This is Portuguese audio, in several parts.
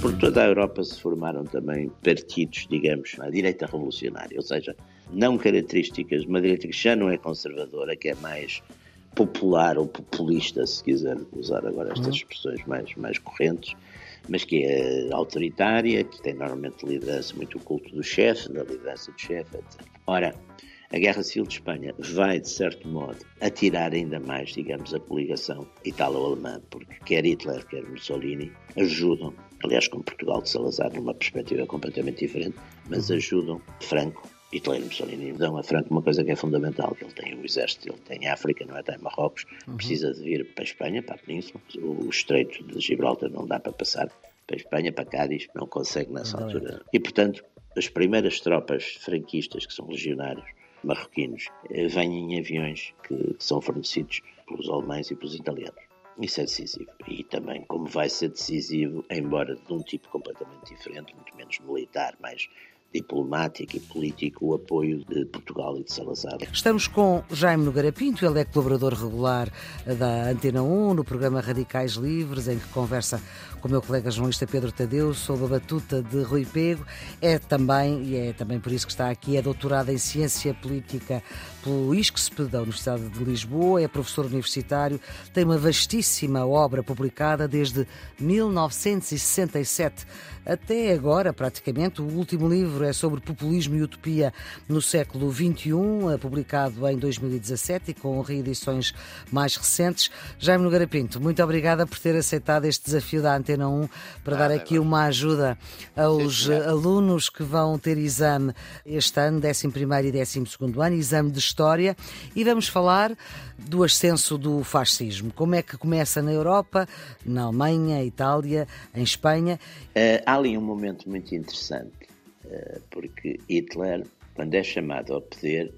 Por toda a Europa se formaram também partidos, digamos, à direita revolucionária, ou seja, não características de uma direita que já não é conservadora, que é mais popular ou populista, se quiser usar agora estas uhum. expressões mais, mais correntes, mas que é autoritária, que tem normalmente liderança muito o culto do chefe, da liderança do chefe, etc. Ora, a Guerra Civil de Espanha vai, de certo modo, atirar ainda mais, digamos, a coligação italo-alemã, porque quer Hitler, quer Mussolini ajudam, aliás, com Portugal de Salazar, numa perspectiva completamente diferente, mas uhum. ajudam Franco Hitler e Mussolini dão a Franco uma coisa que é fundamental, que ele tem o exército, ele tem a África, não é? Tem Marrocos, uhum. precisa de vir para a Espanha, para a Península, o estreito de Gibraltar não dá para passar, para a Espanha, para Cádiz, não consegue nessa não altura. É. E, portanto, as primeiras tropas franquistas, que são legionários, marroquinos, eh, vêm em aviões que, que são fornecidos pelos alemães e pelos italianos. Isso é decisivo. E também, como vai ser decisivo, embora de um tipo completamente diferente, muito menos militar, mais diplomático e político o apoio de Portugal e de Salazar. Estamos com Jaime Nogueira Pinto, ele é colaborador regular da Antena 1 no programa Radicais Livres, em que conversa com o meu colega jornalista Pedro Tadeu sob a batuta de Rui Pego. É também, e é também por isso que está aqui, é doutorado em Ciência Política pelo ISCSP da Universidade de Lisboa, é professor universitário, tem uma vastíssima obra publicada desde 1967 até agora, praticamente. O último livro é sobre populismo e utopia no século XXI, é publicado em 2017 e com reedições mais recentes. Jaime Nogueira Pinto, muito obrigada por ter aceitado este desafio da Antena 1 para ah, dar aqui uma ajuda aos sim, alunos que vão ter exame este ano, 11 e 12 ano, exame de História, e vamos falar do ascenso do fascismo. Como é que começa na Europa, na Alemanha, Itália, em Espanha? Uh, há ali um momento muito interessante, uh, porque Hitler, quando é chamado ao poder,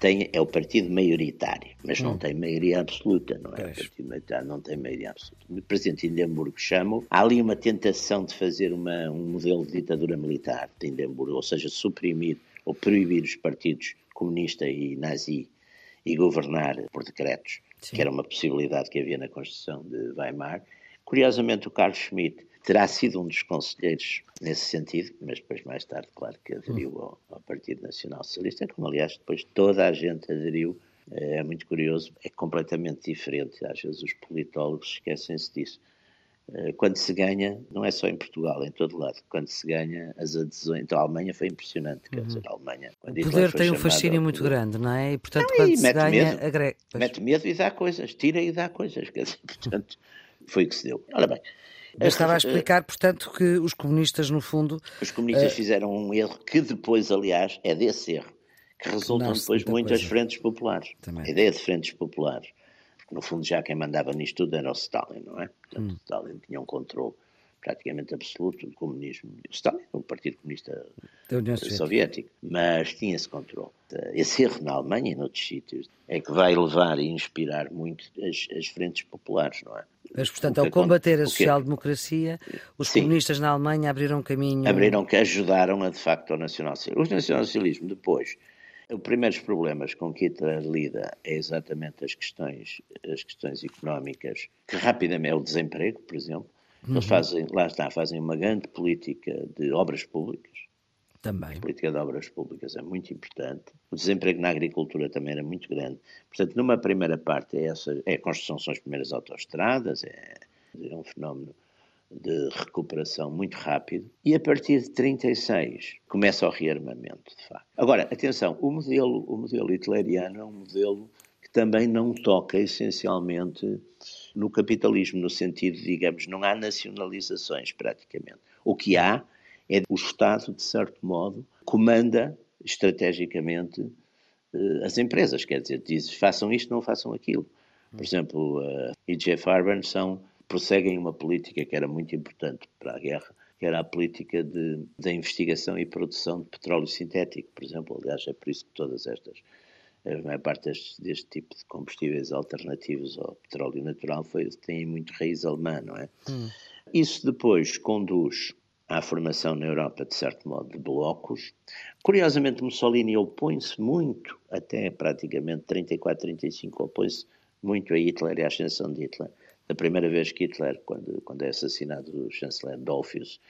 tem, é o partido maioritário, mas hum. não tem maioria absoluta, não é? O partido maioritário não tem maioria absoluta. O presidente de Indemburgo chama Há ali uma tentação de fazer uma, um modelo de ditadura militar de Indemburgo, ou seja, suprimir ou proibir os partidos comunista e nazi e governar por decretos, Sim. que era uma possibilidade que havia na Constituição de Weimar. Curiosamente, o Carlos Schmitt terá sido um dos conselheiros nesse sentido, mas depois, mais tarde, claro que aderiu ao, ao Partido Nacional Socialista, como aliás depois toda a gente aderiu. É muito curioso, é completamente diferente. Às vezes os politólogos esquecem-se disso. Eh, quando se ganha, não é só em Portugal, em todo lado, quando se ganha as adesões. Então a Alemanha foi impressionante, quer uhum. dizer, a Alemanha. o poder tem um fascínio muito grande, não é? E portanto, não, quando e se ganha, medo, agre... mete medo e dá coisas, tira e dá coisas, quer dizer, portanto, foi o que se deu. Ora bem. Eu estava a explicar, portanto, que os comunistas, no fundo. Os comunistas uh... fizeram um erro que depois, aliás, é desse erro que resultam depois muitas frentes populares. Também. A ideia de frentes populares no fundo já quem mandava nisto tudo era o Stalin, não é? Portanto, hum. Stalin tinha um controle praticamente absoluto do comunismo. O Stalin, o Partido Comunista Soviético, mas tinha esse controle. Esse erro na Alemanha e noutros sítios é que vai levar e inspirar muito as, as frentes populares, não é? Mas, portanto, ao combater a social-democracia, os Sim. comunistas na Alemanha abriram caminho. Abriram que ajudaram a, de facto, ao nacionalsocialismo. O nacionalsocialismo depois os primeiros problemas com que Hitler lida é exatamente as questões, as questões económicas, que rapidamente é o desemprego, por exemplo. Uhum. Eles fazem, lá está, fazem uma grande política de obras públicas. Também. A política de obras públicas é muito importante. O desemprego na agricultura também era muito grande. Portanto, numa primeira parte é, essa, é a construção são as primeiras autoestradas, é, é um fenómeno de recuperação muito rápido e a partir de 36 começa o rearmamento, de facto. Agora, atenção, o modelo, o modelo hitleriano é um modelo que também não toca essencialmente no capitalismo, no sentido, digamos, não há nacionalizações praticamente. O que há é o Estado, de certo modo, comanda estrategicamente uh, as empresas, quer dizer, diz façam isto, não façam aquilo. Por exemplo, a uh, E.J. Farben são prosseguem uma política que era muito importante para a guerra, que era a política de, de investigação e produção de petróleo sintético, por exemplo. Aliás, é por isso que todas estas, a maior parte deste, deste tipo de combustíveis alternativos ao petróleo natural foi, tem muito raiz alemã, não é? Hum. Isso depois conduz à formação na Europa, de certo modo, de blocos. Curiosamente, Mussolini opõe-se muito, até praticamente 34, 35, opõe-se muito a Hitler e à ascensão de Hitler. A primeira vez que Hitler, quando, quando é assassinado o chanceler Dolfius,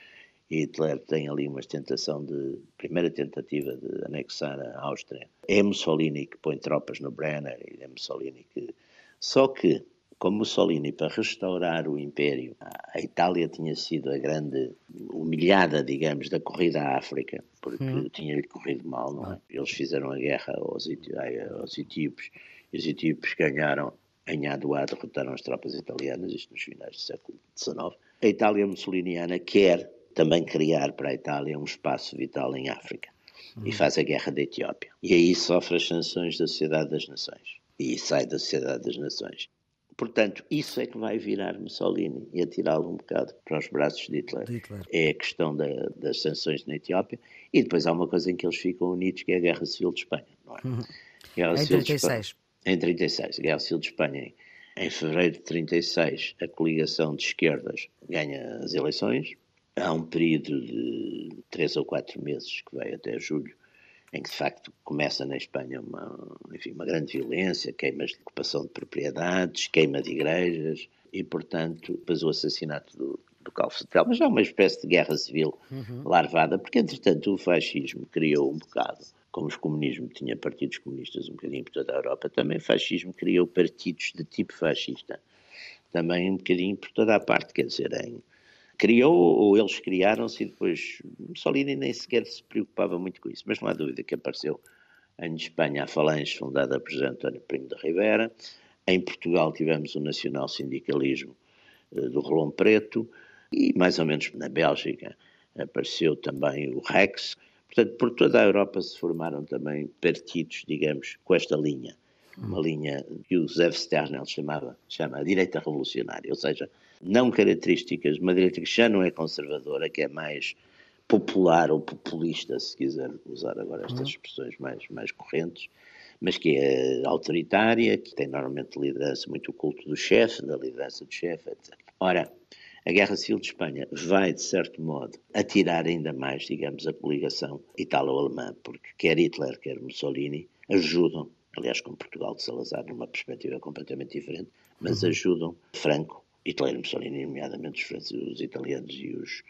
Hitler tem ali uma tentação de, primeira tentativa de anexar a Áustria. É Mussolini que põe tropas no Brenner e é Mussolini que... Só que como Mussolini, para restaurar o Império, a Itália tinha sido a grande humilhada, digamos, da corrida à África, porque hum. tinha-lhe corrido mal, não é? Eles fizeram a guerra aos, aos etíopes, e os etíopes ganharam em Aduá, derrotaram as tropas italianas, isto nos finais do século XIX. A Itália mussoliniana quer também criar para a Itália um espaço vital em África. Hum. E faz a guerra da Etiópia. E aí sofre as sanções da Sociedade das Nações. E sai da Sociedade das Nações. Portanto, isso é que vai virar Mussolini e atirá-lo um bocado para os braços de Hitler. de Hitler. É a questão da, das sanções na Etiópia e depois há uma coisa em que eles ficam unidos que é a Guerra Civil de Espanha, não é? Uhum. Em 36. Em 36, a Guerra Civil de Espanha. Em, fevereiro de 36, a coligação de esquerdas ganha as eleições. Há um período de três ou quatro meses que vai até julho em que de facto começa na Espanha uma, enfim, uma grande violência, queimas de ocupação de propriedades, queima de igrejas e, portanto, depois o assassinato do, do Calvo Mas é uma espécie de guerra civil uhum. larvada, porque entretanto o fascismo criou um bocado, como o comunismo tinha partidos comunistas um bocadinho por toda a Europa, também o fascismo criou partidos de tipo fascista, também um bocadinho por toda a parte, quer dizer, em criou ou eles criaram-se e depois Mussolini nem sequer se preocupava muito com isso, mas não há dúvida que apareceu em Espanha a Falange, fundada por José António Primo de Rivera, em Portugal tivemos o nacional sindicalismo eh, do Rolão Preto. E mais ou menos na Bélgica apareceu também o Rex. Portanto, por toda a Europa se formaram também partidos, digamos, com esta linha. Uma linha que o José Sternel chamava, chama a direita revolucionária, ou seja, não características de uma direita que já não é conservadora, que é mais popular ou populista, se quiser usar agora estas uhum. expressões mais, mais correntes, mas que é autoritária, que tem normalmente liderança, muito o culto do chefe, da liderança do chefe, etc. Ora, a Guerra Civil de Espanha vai, de certo modo, atirar ainda mais, digamos, a coligação italo-alemã, porque quer Hitler, quer Mussolini ajudam, aliás, com Portugal de Salazar, numa perspectiva completamente diferente, mas uhum. ajudam Franco Hitler e Mussolini, nomeadamente os, os italianos e os,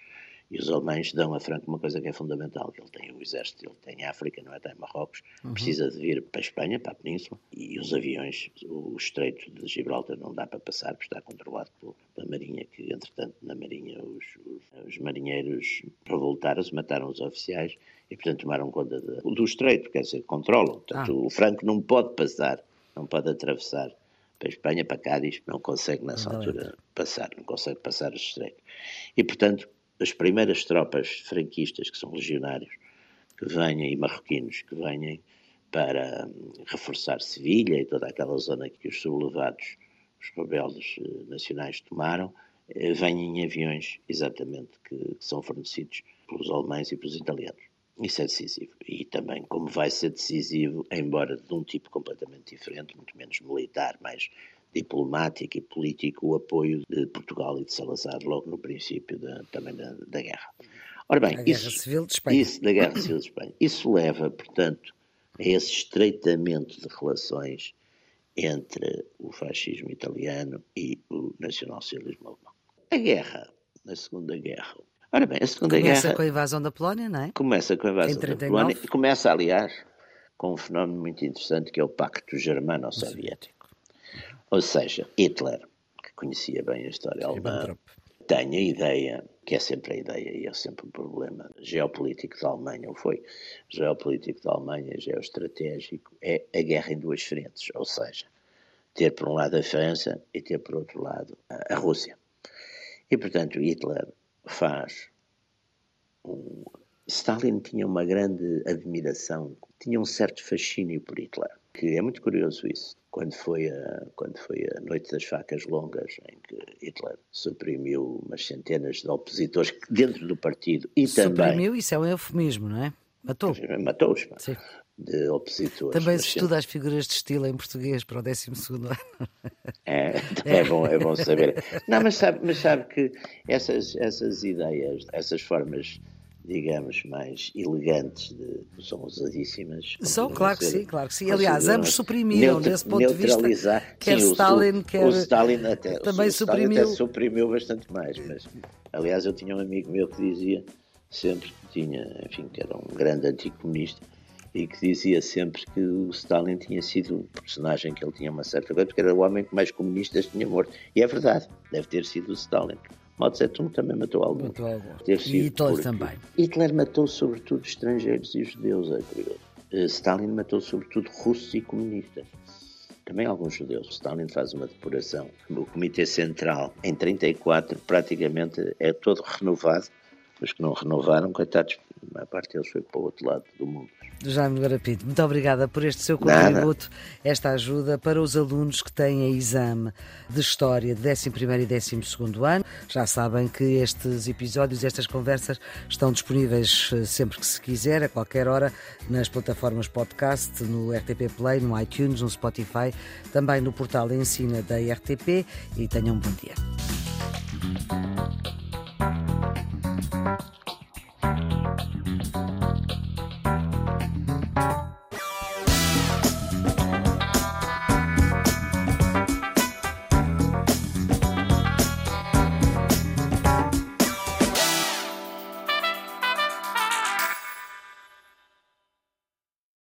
e os alemães dão a Franco uma coisa que é fundamental, que ele tem o exército, ele tem África, não é? Tem Marrocos, uhum. precisa de vir para a Espanha, para a Península, e os aviões, o estreito de Gibraltar não dá para passar, porque está controlado pela Marinha, que entretanto na Marinha os, os, os marinheiros revoltaram-se, mataram os oficiais e portanto tomaram conta de, do estreito, quer dizer, controlam. Portanto ah. o Franco não pode passar, não pode atravessar para a Espanha, para Cádiz, não consegue nessa não altura é. passar, não consegue passar o estreito. E, portanto, as primeiras tropas franquistas, que são legionários, que venham, e marroquinos, que venham para hum, reforçar Sevilha e toda aquela zona que os sublevados, os rebeldes eh, nacionais tomaram, eh, vêm em aviões, exatamente, que, que são fornecidos pelos alemães e pelos italianos. Isso é decisivo. E também, como vai ser decisivo, embora de um tipo completamente diferente, muito menos militar, mais diplomático e político, o apoio de Portugal e de Salazar logo no princípio da, também da, da guerra. Ora bem, a isso, Guerra Civil de Espanha. Isso, da Guerra Civil de Espanha. Isso leva, portanto, a esse estreitamento de relações entre o fascismo italiano e o nacionalsocialismo alemão. A guerra, na Segunda Guerra, Ora bem, a Segunda começa Guerra. Começa com a invasão da Polónia, não é? Começa com a invasão da Polónia e começa, aliás, com um fenómeno muito interessante que é o Pacto Germano-Soviético. Ou seja, Hitler, que conhecia bem a história alemã, tem a ideia, que é sempre a ideia e é sempre um problema geopolítico da Alemanha, ou foi geopolítico da Alemanha, geoestratégico, é a guerra em duas frentes, ou seja, ter por um lado a França e ter por outro lado a, Rússia. E, portanto, Hitler faz. Um... Stalin tinha uma grande admiração, tinha um certo fascínio por Hitler, que é muito curioso isso. Quando foi a, quando foi a Noite das Facas Longas, em que Hitler suprimiu umas centenas de opositores dentro do partido e suprimiu, também... Suprimiu, isso é um eufemismo, não é? Matou. Matou-os. de opositores. Também se estuda as figuras de estilo em português para o 12 ano. É, é, bom, é bom saber. Não, mas sabe, mas sabe que essas, essas ideias, essas formas digamos, mais elegantes, de, são usadíssimas. São, claro que sim, claro que sim. Aliás, ambos suprimiram, neutra, desse ponto de vista, quer sim, Stalin, o, quer... O Stalin até, também o suprimiu. Stalin até suprimiu bastante mais, mas, aliás, eu tinha um amigo meu que dizia sempre que tinha, enfim, que era um grande anticomunista, e que dizia sempre que o Stalin tinha sido um personagem que ele tinha uma certa coisa, porque era o homem que mais comunistas tinha morto. E é verdade, deve ter sido o Stalin. Mao Tse Tung também matou alguns. Matou alguns. E Hitler também. Hitler matou sobretudo estrangeiros e judeus, é curioso. Eh, Stalin matou sobretudo russos e comunistas. Também alguns judeus. Stalin faz uma depuração. O Comitê Central, em 34, praticamente é todo renovado. Os que não renovaram, coitados, a maior parte deles foi para o outro lado do mundo. Jaime Garapinto, muito obrigada por este seu contributo, Nada. esta ajuda para os alunos que têm a exame de História de 11 e 12 ano. Já sabem que estes episódios, estas conversas estão disponíveis eh, sempre que se quiser, a qualquer hora, nas plataformas podcast, no RTP Play, no iTunes, no Spotify, também no portal Ensina da RTP e tenham um bom dia.